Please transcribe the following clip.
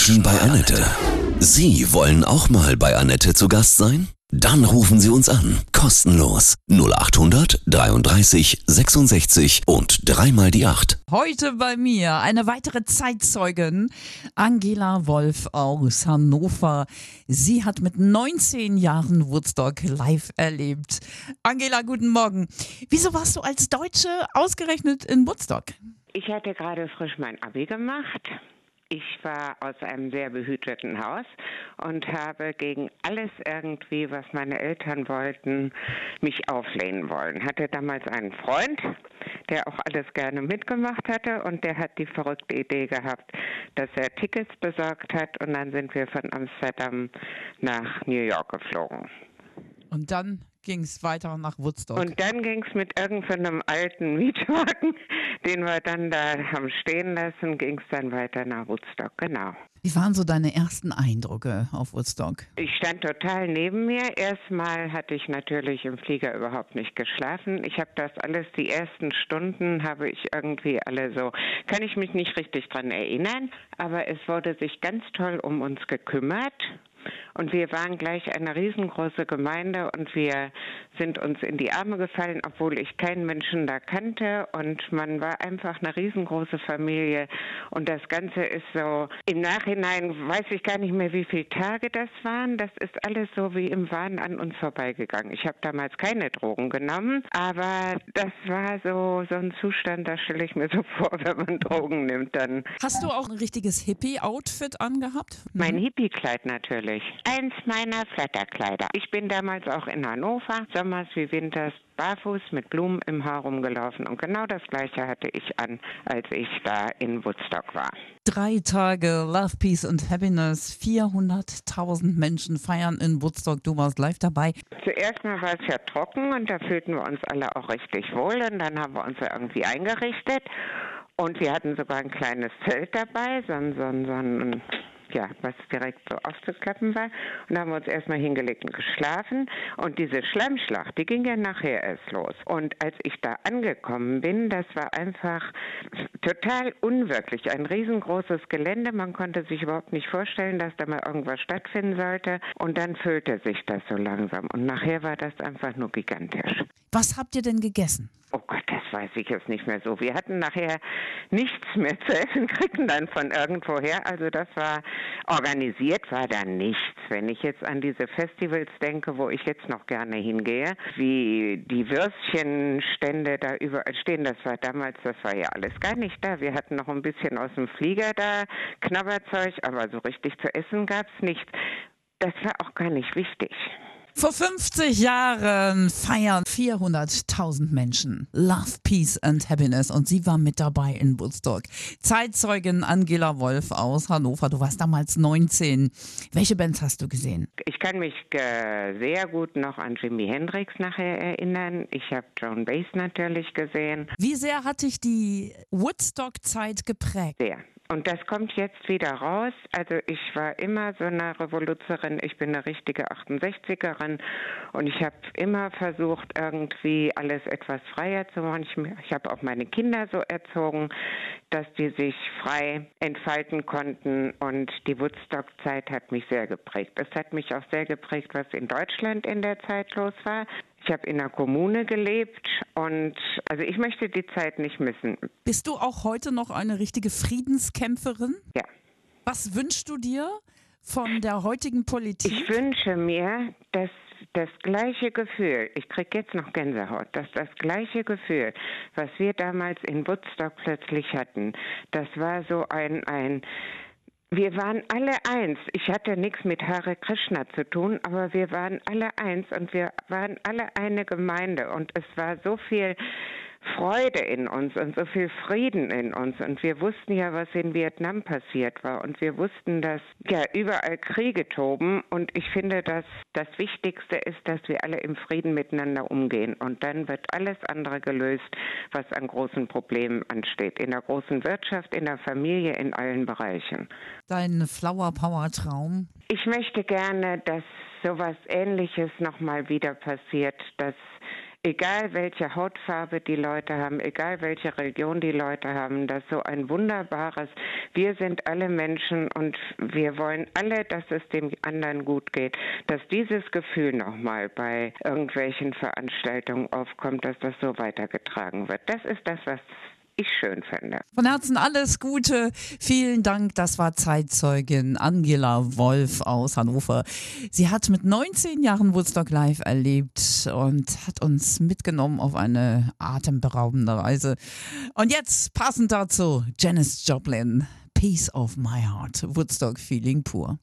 Menschen bei Annette. Sie wollen auch mal bei Annette zu Gast sein? Dann rufen Sie uns an. Kostenlos. 0800 33 66 und dreimal die 8. Heute bei mir eine weitere Zeitzeugin, Angela Wolf aus Hannover. Sie hat mit 19 Jahren Woodstock live erlebt. Angela, guten Morgen. Wieso warst du als Deutsche ausgerechnet in Woodstock? Ich hatte gerade frisch mein Abi gemacht. Ich war aus einem sehr behüteten Haus und habe gegen alles irgendwie, was meine Eltern wollten, mich auflehnen wollen. Hatte damals einen Freund, der auch alles gerne mitgemacht hatte und der hat die verrückte Idee gehabt, dass er Tickets besorgt hat und dann sind wir von Amsterdam nach New York geflogen. Und dann ging es weiter nach Woodstock. Und dann ging es mit irgendeinem alten Mietwagen, den wir dann da haben stehen lassen, ging es dann weiter nach Woodstock, genau. Wie waren so deine ersten Eindrücke auf Woodstock? Ich stand total neben mir. Erstmal hatte ich natürlich im Flieger überhaupt nicht geschlafen. Ich habe das alles, die ersten Stunden habe ich irgendwie alle so, kann ich mich nicht richtig dran erinnern, aber es wurde sich ganz toll um uns gekümmert. Und wir waren gleich eine riesengroße Gemeinde und wir sind uns in die Arme gefallen, obwohl ich keinen Menschen da kannte. Und man war einfach eine riesengroße Familie. Und das Ganze ist so, im Nachhinein weiß ich gar nicht mehr, wie viele Tage das waren. Das ist alles so wie im Wahn an uns vorbeigegangen. Ich habe damals keine Drogen genommen, aber das war so, so ein Zustand, da stelle ich mir so vor, wenn man Drogen nimmt, dann. Hast du auch ein richtiges Hippie-Outfit angehabt? Mein Hippie-Kleid natürlich. Eins meiner Flatterkleider. Ich bin damals auch in Hannover, sommers wie winters, barfuß mit Blumen im Haar rumgelaufen und genau das gleiche hatte ich an, als ich da in Woodstock war. Drei Tage Love, Peace und Happiness. 400.000 Menschen feiern in Woodstock. Du warst live dabei. Zuerst mal war es ja trocken und da fühlten wir uns alle auch richtig wohl und dann haben wir uns ja irgendwie eingerichtet und wir hatten sogar ein kleines Zelt dabei, so ein, so ein, so ein ja, was direkt so aufzuklappen war. Und da haben wir uns erstmal hingelegt und geschlafen. Und diese Schlammschlacht, die ging ja nachher erst los. Und als ich da angekommen bin, das war einfach total unwirklich. Ein riesengroßes Gelände. Man konnte sich überhaupt nicht vorstellen, dass da mal irgendwas stattfinden sollte. Und dann füllte sich das so langsam. Und nachher war das einfach nur gigantisch. Was habt ihr denn gegessen? Oh Gott, weiß ich jetzt nicht mehr so. Wir hatten nachher nichts mehr zu essen, kriegten dann von irgendwoher. Also das war organisiert, war da nichts. Wenn ich jetzt an diese Festivals denke, wo ich jetzt noch gerne hingehe, wie die Würstchenstände da überall stehen, das war damals, das war ja alles gar nicht da. Wir hatten noch ein bisschen aus dem Flieger da Knabberzeug, aber so richtig zu essen gab's nichts. Das war auch gar nicht wichtig. Vor 50 Jahren feiern 400.000 Menschen Love, Peace and Happiness und sie war mit dabei in Woodstock. Zeitzeugin Angela Wolf aus Hannover. Du warst damals 19. Welche Bands hast du gesehen? Ich kann mich äh, sehr gut noch an Jimi Hendrix nachher erinnern. Ich habe Joan Bass natürlich gesehen. Wie sehr hat dich die Woodstock-Zeit geprägt? Sehr. Und das kommt jetzt wieder raus. Also ich war immer so eine Revoluzerin. Ich bin eine richtige 68erin und ich habe immer versucht, irgendwie alles etwas freier zu machen. Ich, ich habe auch meine Kinder so erzogen, dass die sich frei entfalten konnten und die Woodstock-Zeit hat mich sehr geprägt. Es hat mich auch sehr geprägt, was in Deutschland in der Zeit los war. Ich habe in einer Kommune gelebt und also ich möchte die Zeit nicht missen. Bist du auch heute noch eine richtige Friedenskämpferin? Ja. Was wünschst du dir von der heutigen Politik? Ich wünsche mir, dass das gleiche Gefühl, ich kriege jetzt noch Gänsehaut, dass das gleiche Gefühl, was wir damals in Woodstock plötzlich hatten, das war so ein, ein wir waren alle eins. Ich hatte nichts mit Hare Krishna zu tun, aber wir waren alle eins und wir waren alle eine Gemeinde und es war so viel Freude in uns und so viel Frieden in uns. Und wir wussten ja, was in Vietnam passiert war. Und wir wussten, dass ja überall Kriege toben. Und ich finde, dass das Wichtigste ist, dass wir alle im Frieden miteinander umgehen. Und dann wird alles andere gelöst, was an großen Problemen ansteht. In der großen Wirtschaft, in der Familie, in allen Bereichen. Dein Flower Power Traum? Ich möchte gerne, dass sowas Ähnliches nochmal wieder passiert, dass egal welche Hautfarbe die Leute haben, egal welche Religion die Leute haben, dass so ein wunderbares, wir sind alle Menschen und wir wollen alle, dass es dem anderen gut geht, dass dieses Gefühl nochmal bei irgendwelchen Veranstaltungen aufkommt, dass das so weitergetragen wird. Das ist das, was ich schön finde. Von Herzen alles Gute. Vielen Dank. Das war Zeitzeugin Angela Wolf aus Hannover. Sie hat mit 19 Jahren Woodstock Live erlebt und hat uns mitgenommen auf eine atemberaubende Reise. Und jetzt passend dazu Janis Joplin, Peace of My Heart, Woodstock Feeling pur.